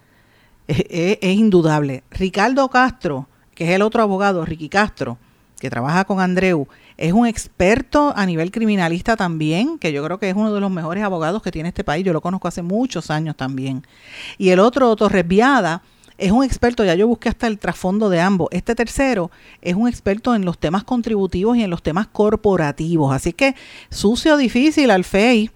es, indudable. Ricardo Castro, que es el otro abogado, Ricky Castro, que trabaja con Andreu, es un experto a nivel criminalista también, que yo creo que es uno de los mejores abogados que tiene este país, yo lo conozco hace muchos años también. Y el otro, Torres Viada, es un experto, ya yo busqué hasta el trasfondo de ambos. Este tercero es un experto en los temas contributivos y en los temas corporativos. Así que sucio, difícil al FEI.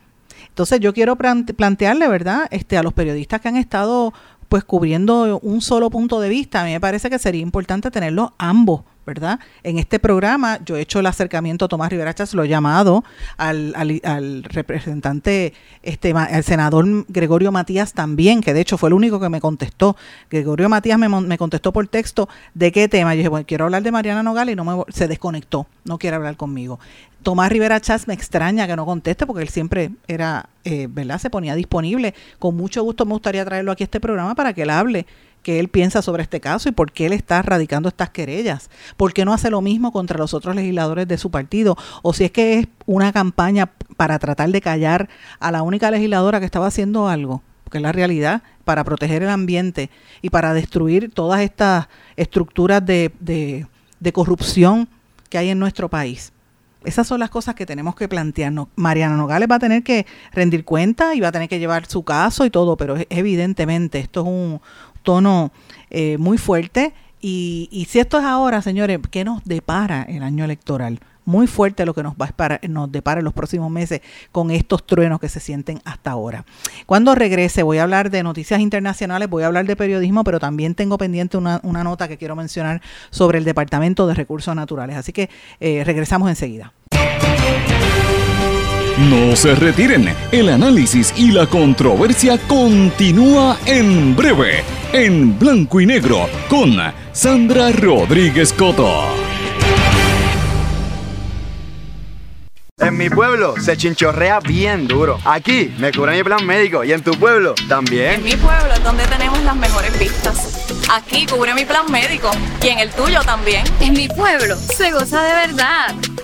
Entonces yo quiero plantearle, ¿verdad? Este, a los periodistas que han estado pues cubriendo un solo punto de vista, a mí me parece que sería importante tenerlos ambos ¿verdad? En este programa yo he hecho el acercamiento a Tomás Rivera Chávez, lo he llamado al, representante, este, al senador Gregorio Matías también, que de hecho fue el único que me contestó. Gregorio Matías me, contestó por texto de qué tema. Yo dije, bueno, quiero hablar de Mariana Nogal y no me, se desconectó, no quiere hablar conmigo. Tomás Rivera Chávez me extraña que no conteste porque él siempre era, eh, ¿verdad? Se ponía disponible. Con mucho gusto me gustaría traerlo aquí a este programa para que él hable qué él piensa sobre este caso y por qué él está radicando estas querellas. ¿Por qué no hace lo mismo contra los otros legisladores de su partido? O si es que es una campaña para tratar de callar a la única legisladora que estaba haciendo algo, porque es la realidad, para proteger el ambiente y para destruir todas estas estructuras de, de, de corrupción que hay en nuestro país. Esas son las cosas que tenemos que plantearnos. Mariana Nogales va a tener que rendir cuenta y va a tener que llevar su caso y todo, pero evidentemente esto es un, tono eh, muy fuerte. Y, si esto es ahora, señores, ¿qué nos depara el año electoral? Muy fuerte lo que nos va a nos depara en los próximos meses con estos truenos que se sienten hasta ahora. Cuando regrese voy a hablar de noticias internacionales, voy a hablar de periodismo, pero también tengo pendiente una, nota que quiero mencionar sobre el Departamento de Recursos Naturales. Así que eh, regresamos enseguida. No se retiren, el análisis y la controversia continúa en breve, en blanco y negro, con Sandra Rodríguez Coto. En mi pueblo se chinchorrea bien duro. Aquí me cubren mi plan médico y en tu pueblo también. En mi pueblo es donde tenemos las mejores vistas. Aquí cubre mi plan médico y en el tuyo también. En mi pueblo se goza de verdad.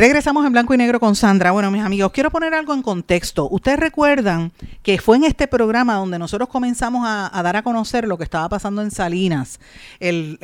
Regresamos en blanco y negro con Sandra. Bueno, mis amigos, quiero poner algo en contexto. Ustedes recuerdan que fue en este programa donde nosotros comenzamos a, dar a conocer lo que estaba pasando en Salinas, el,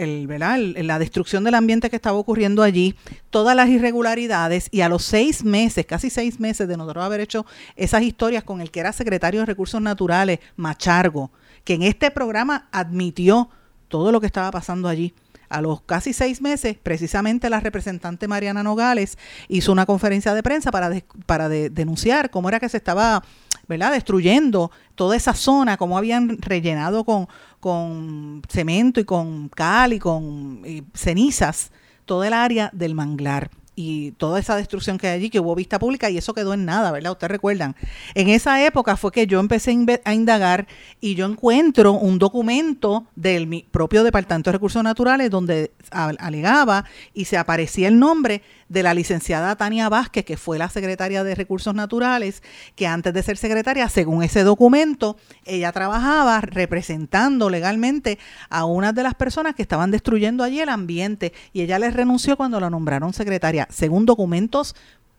la destrucción del ambiente que estaba ocurriendo allí, todas las irregularidades y a los seis meses, casi seis meses de nosotros haber hecho esas historias con el que era secretario de Recursos Naturales, Machargo, que en este programa admitió todo lo que estaba pasando allí a los casi seis meses, precisamente la representante Mariana Nogales hizo una conferencia de prensa para, para denunciar cómo era que se estaba ¿verdad? destruyendo toda esa zona, cómo habían rellenado con, con cemento y con cal y con cenizas toda el área del manglar y toda esa destrucción que hay allí, que hubo vista pública y eso quedó en nada, ¿verdad? Ustedes recuerdan. En esa época fue que yo empecé a indagar y yo encuentro un documento del propio Departamento de Recursos Naturales donde alegaba y se aparecía el nombre de la licenciada Tania Vázquez, que fue la secretaria de Recursos Naturales, que antes de ser secretaria, según ese documento, ella trabajaba representando legalmente a una de las personas que estaban destruyendo allí el ambiente y ella les renunció cuando la nombraron secretaria, según documentos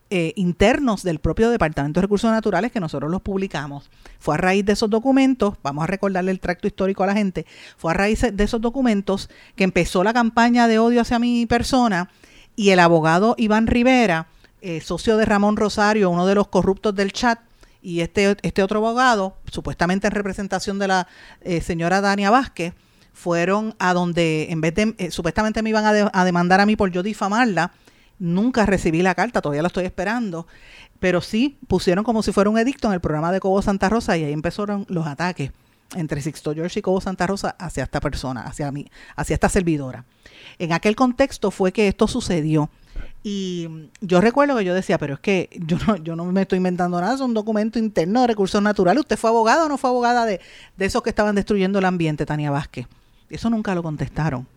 eh, internos del propio Departamento de Recursos Naturales que nosotros los publicamos. Fue a raíz de esos documentos, vamos a recordarle el tracto histórico a la gente, fue a raíz de esos documentos que empezó la campaña de odio hacia mi persona y el abogado Iván Rivera, eh, socio de Ramón Rosario, uno de los corruptos del chat, y este, este otro abogado, supuestamente en representación de la eh, señora Dania Vázquez, fueron a donde, en vez de, eh, supuestamente me iban a, a, demandar a mí por yo difamarla, nunca recibí la carta, todavía la estoy esperando, pero sí pusieron como si fuera un edicto en el programa de Cobo Santa Rosa y ahí empezaron los ataques entre Sixto George y Cobo Santa Rosa hacia esta persona, hacia mí, hacia esta servidora. En aquel contexto fue que esto sucedió. Y yo recuerdo que yo decía, pero es que yo no, yo no me estoy inventando nada, es un documento interno de recursos naturales. ¿Usted fue abogado o no fue abogada de, de esos que estaban destruyendo el ambiente, Tania Vázquez? Eso nunca lo contestaron.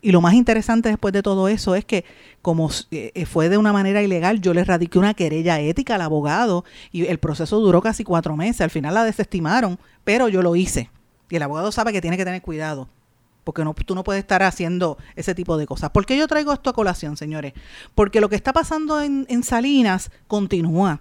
Y lo más interesante después de todo eso es que como eh, fue de una manera ilegal, yo le radiqué una querella ética al abogado y el proceso duró casi cuatro meses. Al final la desestimaron, pero yo lo hice. Y el abogado sabe que tiene que tener cuidado porque no, tú no puedes estar haciendo ese tipo de cosas. ¿Por qué yo traigo esto a colación, señores? Porque lo que está pasando en, Salinas continúa.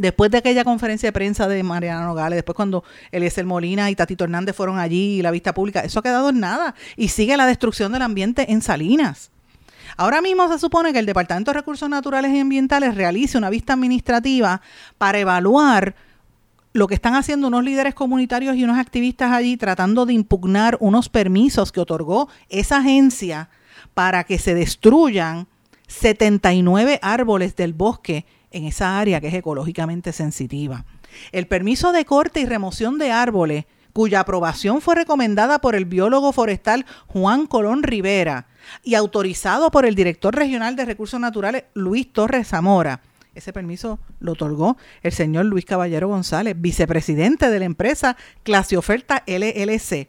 Después de aquella conferencia de prensa de Mariana Nogales, después cuando Eliezer Molina y Tatito Hernández fueron allí y la vista pública, eso ha quedado en nada y sigue la destrucción del ambiente en Salinas. Ahora mismo se supone que el Departamento de Recursos Naturales y Ambientales realice una vista administrativa para evaluar lo que están haciendo unos líderes comunitarios y unos activistas allí tratando de impugnar unos permisos que otorgó esa agencia para que se destruyan 79 árboles del bosque en esa área que es ecológicamente sensitiva. El permiso de corte y remoción de árboles, cuya aprobación fue recomendada por el biólogo forestal Juan Colón Rivera y autorizado por el director regional de recursos naturales Luis Torres Zamora, ese permiso lo otorgó el señor Luis Caballero González, vicepresidente de la empresa Clase Oferta LLC.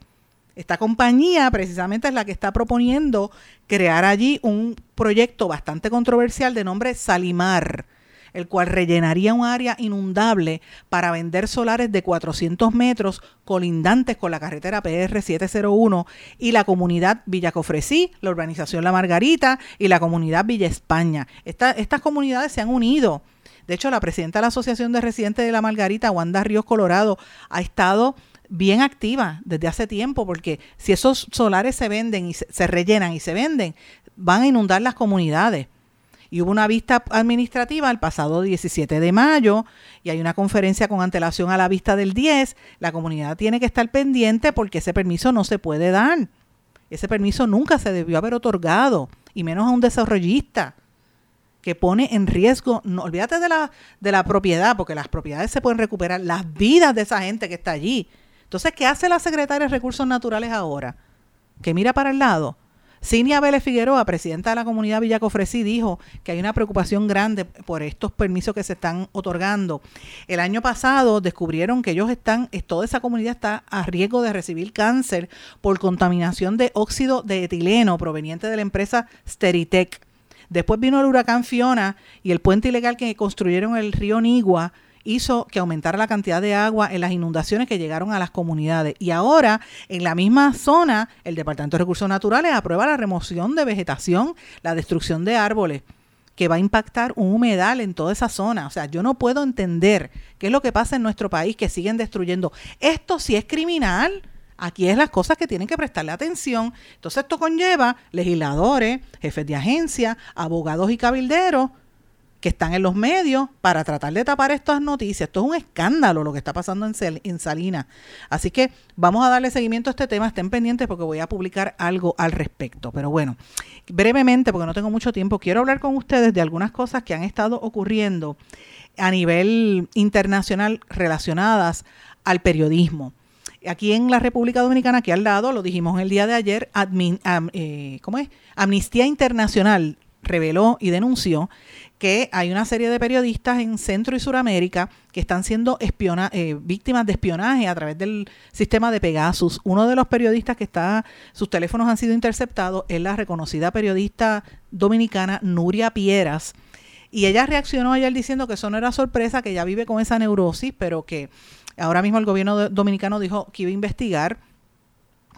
Esta compañía precisamente es la que está proponiendo crear allí un proyecto bastante controversial de nombre Salimar el cual rellenaría un área inundable para vender solares de 400 metros colindantes con la carretera PR 701 y la comunidad Villacofresí, la urbanización La Margarita y la comunidad Villa España. estas comunidades se han unido. De hecho, la presidenta de la Asociación de Residentes de La Margarita, Wanda Ríos Colorado, ha estado bien activa desde hace tiempo, porque si esos solares se venden y se rellenan y se venden, van a inundar las comunidades y hubo una vista administrativa el pasado 17 de mayo y hay una conferencia con antelación a la vista del 10. La comunidad tiene que estar pendiente porque ese permiso no se puede dar. Ese permiso nunca se debió haber otorgado y menos a un desarrollista que pone en riesgo, no olvídate de la, de la propiedad, porque las propiedades se pueden recuperar, las vidas de esa gente que está allí. Entonces, ¿qué hace la secretaria de Recursos Naturales ahora? Que mira para el lado Cinia Vélez Figueroa, presidenta de la comunidad Villacofresí, dijo que hay una preocupación grande por estos permisos que se están otorgando. El año pasado descubrieron que ellos están, toda esa comunidad está a riesgo de recibir cáncer por contaminación de óxido de etileno proveniente de la empresa Steritec. Después vino el huracán Fiona y el puente ilegal que construyeron el río Nigua hizo que aumentara la cantidad de agua en las inundaciones que llegaron a las comunidades. Y ahora, en la misma zona, el Departamento de Recursos Naturales aprueba la remoción de vegetación, la destrucción de árboles que va a impactar un humedal en toda esa zona. O sea, yo no puedo entender qué es lo que pasa en nuestro país que siguen destruyendo. Esto sí es criminal. Aquí es las cosas que tienen que prestarle atención. Entonces esto conlleva legisladores, jefes de agencia, abogados y cabilderos que están en los medios para tratar de tapar estas noticias. Esto es un escándalo lo que está pasando en, en Salinas. Así que vamos a darle seguimiento a este tema. Estén pendientes porque voy a publicar algo al respecto. Pero bueno, brevemente, porque no tengo mucho tiempo, quiero hablar con ustedes de algunas cosas que han estado ocurriendo a nivel internacional relacionadas al periodismo. Aquí en la República Dominicana, aquí al lado, lo dijimos el día de ayer, eh, ¿cómo es? Amnistía Internacional reveló y denunció que hay una serie de periodistas en Centro y Suramérica que están siendo eh, víctimas de espionaje a través del sistema de Pegasus. Uno de los periodistas que está, sus teléfonos han sido interceptados es la reconocida periodista dominicana Nuria Pieras. Y ella reaccionó ayer diciendo que eso no era sorpresa, que ella vive con esa neurosis, pero que ahora mismo el gobierno dominicano dijo que iba a investigar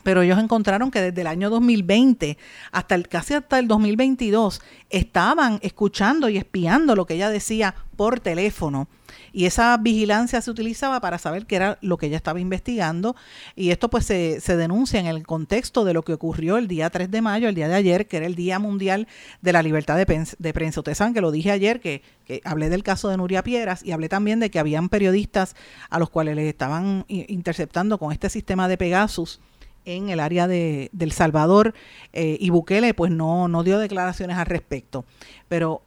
pero ellos encontraron que desde el año 2020 hasta el, casi hasta el 2022 estaban escuchando y espiando lo que ella decía por teléfono. Y esa vigilancia se utilizaba para saber qué era lo que ella estaba investigando. Y esto pues se, se, denuncia en el contexto de lo que ocurrió el día 3 de mayo, el día de ayer, que era el Día Mundial de la Libertad de, Prensa. Ustedes saben que lo dije ayer, que, que, hablé del caso de Nuria Pieras y hablé también de que habían periodistas a los cuales les estaban interceptando con este sistema de Pegasus en el área de, del Salvador eh, y Bukele pues no, no dio declaraciones al respecto. Pero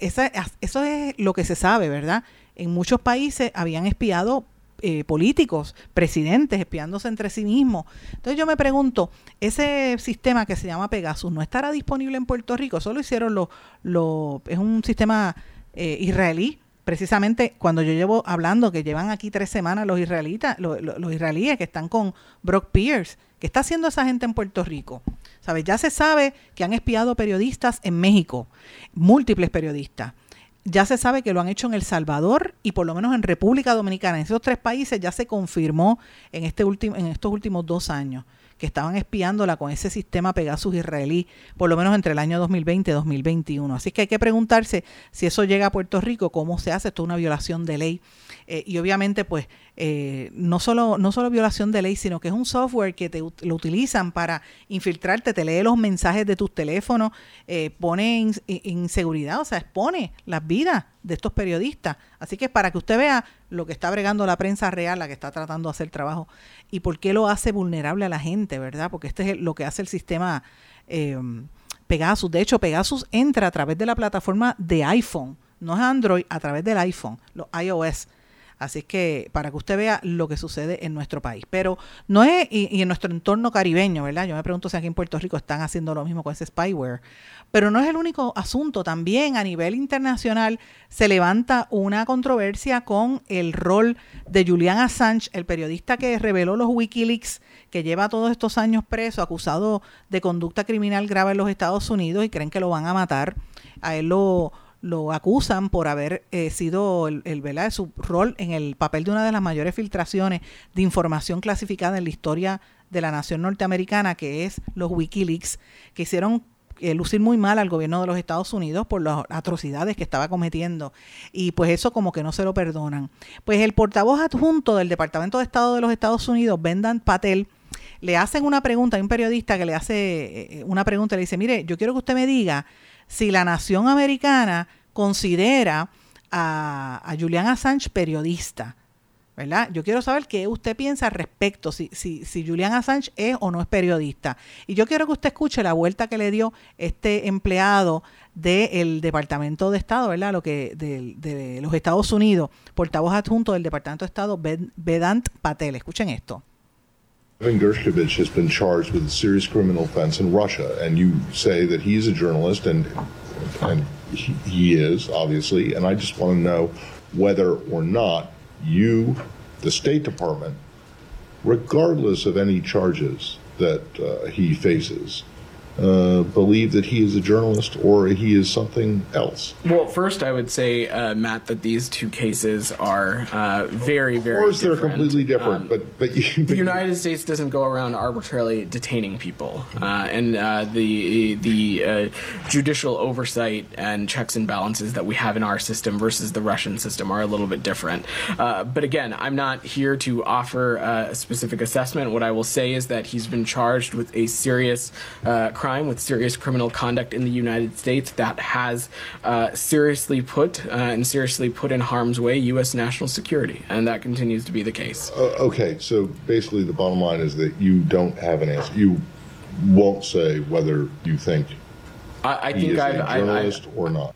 esa, eso es lo que se sabe, ¿verdad? En muchos países habían espiado eh, políticos, presidentes, espiándose entre sí mismos. Entonces yo me pregunto, ese sistema que se llama Pegasus no estará disponible en Puerto Rico, solo hicieron lo, lo es un sistema eh, israelí, precisamente cuando yo llevo hablando que llevan aquí tres semanas los israelitas, los israelíes que están con Brock Pierce, ¿qué está haciendo esa gente en Puerto Rico? ¿Sabes? Ya se sabe que han espiado periodistas en México, múltiples periodistas. Ya se sabe que lo han hecho en El Salvador y por lo menos en República Dominicana. En esos tres países ya se confirmó en, este último, en estos últimos dos años que estaban espiándola con ese sistema Pegasus israelí, por lo menos entre el año 2020 y 2021. Así que hay que preguntarse si eso llega a Puerto Rico, cómo se hace. Esto es una violación de ley. Eh, y obviamente, pues, eh, no, solo, no solo violación de ley, sino que es un software que te, lo utilizan para infiltrarte, te lee los mensajes de tus teléfonos, eh, pone inseguridad, o sea, expone las vidas de estos periodistas. Así que para que usted vea lo que está bregando la prensa real, la que está tratando de hacer trabajo, y por qué lo hace vulnerable a la gente, ¿verdad? Porque este es lo que hace el sistema Pegasus. De hecho, Pegasus entra a través de la plataforma de iPhone, no es Android, a través del iPhone, los iOS. Así que para que usted vea lo que sucede en nuestro país. Pero no es, y, en nuestro entorno caribeño, ¿verdad? Yo me pregunto si aquí en Puerto Rico están haciendo lo mismo con ese spyware. Pero no es el único asunto. También a nivel internacional se levanta una controversia con el rol de Julian Assange, el periodista que reveló los Wikileaks, que lleva todos estos años preso, acusado de conducta criminal grave en los Estados Unidos y creen que lo van a matar. A él lo lo acusan por haber eh, sido el, el de su rol en el papel de una de las mayores filtraciones de información clasificada en la historia de la nación norteamericana, que es los Wikileaks, que hicieron eh, lucir muy mal al gobierno de los Estados Unidos por las atrocidades que estaba cometiendo. Y pues eso como que no se lo perdonan. Pues el portavoz adjunto del Departamento de Estado de los Estados Unidos, Bendan Patel, le hacen una pregunta, hay un periodista que le hace eh, una pregunta, le dice, mire, yo quiero que usted me diga si la nación americana considera a, Julian Assange periodista. ¿verdad? Yo quiero saber qué usted piensa al respecto, si, si, si, Julian Assange es o no es periodista. Y yo quiero que usted escuche la vuelta que le dio este empleado del Departamento de Estado, ¿verdad? Lo que de, de, los Estados Unidos, portavoz adjunto del Departamento de Estado, Vedant Patel. Escuchen esto. Evan Gershkovich has been charged with a serious criminal offense in Russia, and you say that he is a journalist, and and he, he is obviously. And I just want to know whether or not you, the State Department, regardless of any charges that uh, he faces, uh, believe that he is a journalist or he is something else. Well, first, I would say, uh, Matt, that these two cases are uh, very, very. Of course, they're completely different, Um, but but you, the United States doesn't go around arbitrarily detaining people, uh, and uh, the the uh, judicial oversight and checks and balances that we have in our system versus the Russian system are a little bit different. Uh, but again, I'm not here to offer a specific assessment. What I will say is that he's been charged with a serious uh, crime, with serious criminal conduct in the United States that has uh, seriously put uh, and seriously put in harm's way U.S. national security, and that continues to be the case. Uh, okay, so basically the bottom line is that you don't have an answer. You won't say whether you think I, I he think is I've, a I've, I've journalist or not.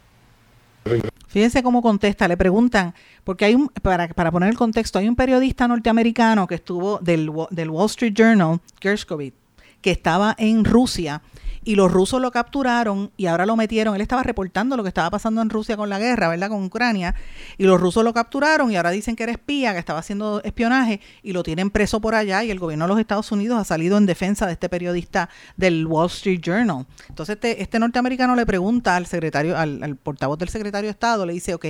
Fíjense cómo contesta, le preguntan, porque hay un, para, para poner el contexto, hay un periodista norteamericano que estuvo del, del Wall Street Journal, Gershkovich, que estaba en Rusia y los rusos lo capturaron y ahora lo metieron, él estaba reportando lo que estaba pasando en Rusia con la guerra, ¿verdad? Con Ucrania, y los rusos lo capturaron y ahora dicen que era espía, que estaba haciendo espionaje y lo tienen preso por allá y el gobierno de los Estados Unidos ha salido en defensa de este periodista del Wall Street Journal. Entonces este, este norteamericano le pregunta al secretario, al, al portavoz del secretario de Estado, le dice, ok,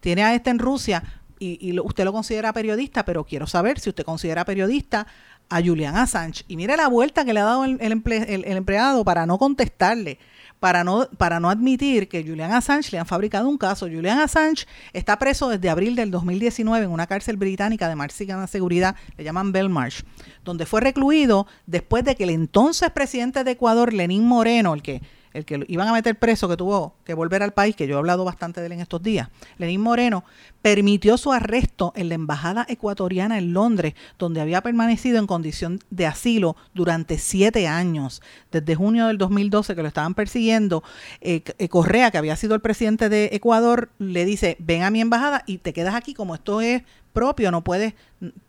tiene a este en Rusia, y, y usted lo considera periodista, pero quiero saber si usted considera periodista a Julian Assange. Y mire la vuelta que le ha dado el empleado para no contestarle, para no, para no admitir que Julian Assange le han fabricado un caso. Julian Assange está preso desde abril del 2019 en una cárcel británica de máxima seguridad, le llaman Belmarsh, donde fue recluido después de que el entonces presidente de Ecuador, Lenín Moreno, el que el que iban a meter preso, que tuvo que volver al país, que yo he hablado bastante de él en estos días, Lenín Moreno, permitió su arresto en la embajada ecuatoriana en Londres, donde había permanecido en condición de asilo durante siete años. Desde junio del 2012 que lo estaban persiguiendo, eh, eh, Correa, que había sido el presidente de Ecuador, le dice, ven a mi embajada y te quedas aquí como esto es propio, no puedes,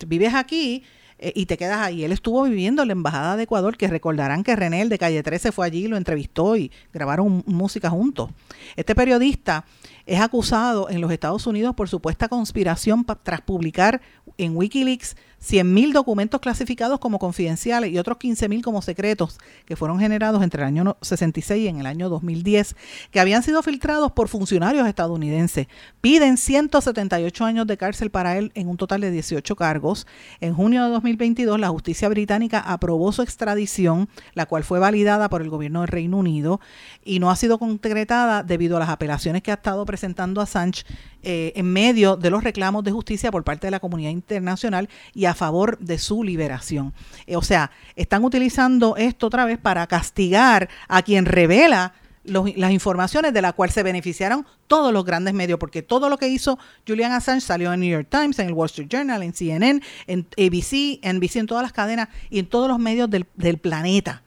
vives aquí eh, y te quedas ahí. Él estuvo viviendo en la Embajada de Ecuador, que recordarán que René, el de Calle 13, fue allí, lo entrevistó y grabaron música juntos. Este periodista es acusado en los Estados Unidos por supuesta conspiración tras publicar en Wikileaks 100.000 documentos clasificados como confidenciales y otros 15.000 como secretos que fueron generados entre el año no- 66 y en el año 2010, que habían sido filtrados por funcionarios estadounidenses. Piden 178 años de cárcel para él en un total de 18 cargos. En junio de 2022, la justicia británica aprobó su extradición, la cual fue validada por el gobierno del Reino Unido y no ha sido concretada debido a las apelaciones que ha estado presentando Assange eh, en medio de los reclamos de justicia por parte de la comunidad internacional y a favor de su liberación. Eh, o sea, están utilizando esto otra vez para castigar a quien revela los- las informaciones de las cuales se beneficiaron todos los grandes medios, porque todo lo que hizo Julian Assange salió en New York Times, en el Wall Street Journal, en CNN, en ABC, NBC, en todas las cadenas y en todos los medios del planeta.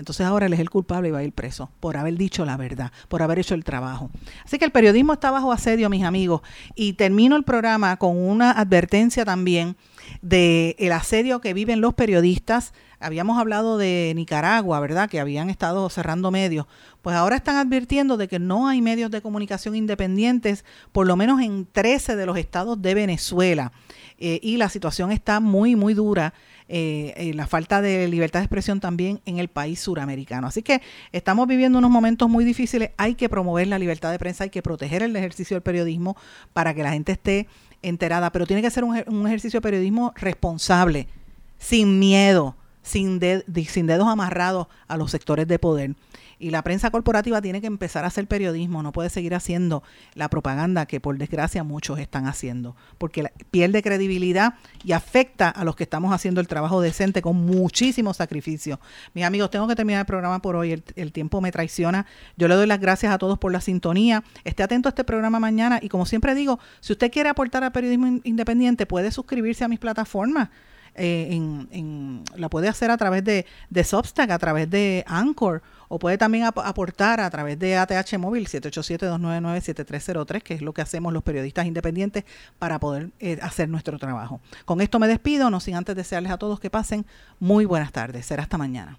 Entonces ahora él es el culpable y va a ir preso por haber dicho la verdad, por haber hecho el trabajo. Así que el periodismo está bajo asedio, mis amigos. Y termino el programa con una advertencia también de el asedio que viven los periodistas. Habíamos hablado de Nicaragua, ¿verdad? Que habían estado cerrando medios. Pues ahora están advirtiendo de que no hay medios de comunicación independientes, por lo menos en 13 de los estados de Venezuela. Eh, y la situación está muy, muy dura eh, eh, la falta de libertad de expresión también en el país suramericano. Así que estamos viviendo unos momentos muy difíciles. Hay que promover la libertad de prensa, hay que proteger el ejercicio del periodismo para que la gente esté enterada, pero tiene que ser un, un ejercicio de periodismo responsable, sin miedo, sin, sin dedos amarrados a los sectores de poder. Y la prensa corporativa tiene que empezar a hacer periodismo, no puede seguir haciendo la propaganda que por desgracia muchos están haciendo, porque pierde credibilidad y afecta a los que estamos haciendo el trabajo decente con muchísimo sacrificio. Mis amigos, tengo que terminar el programa por hoy, el, tiempo me traiciona. Yo le doy las gracias a todos por la sintonía. Esté atento a este programa mañana y como siempre digo, si usted quiere aportar al periodismo in- independiente, puede suscribirse a mis plataformas eh, la puede hacer a través de Substack, a través de Anchor, o puede también ap- aportar a través de ATH Móvil 787-299-7303, que es lo que hacemos los periodistas independientes para poder eh, hacer nuestro trabajo. Con esto me despido, no sin antes desearles a todos que pasen muy buenas tardes. Será hasta mañana.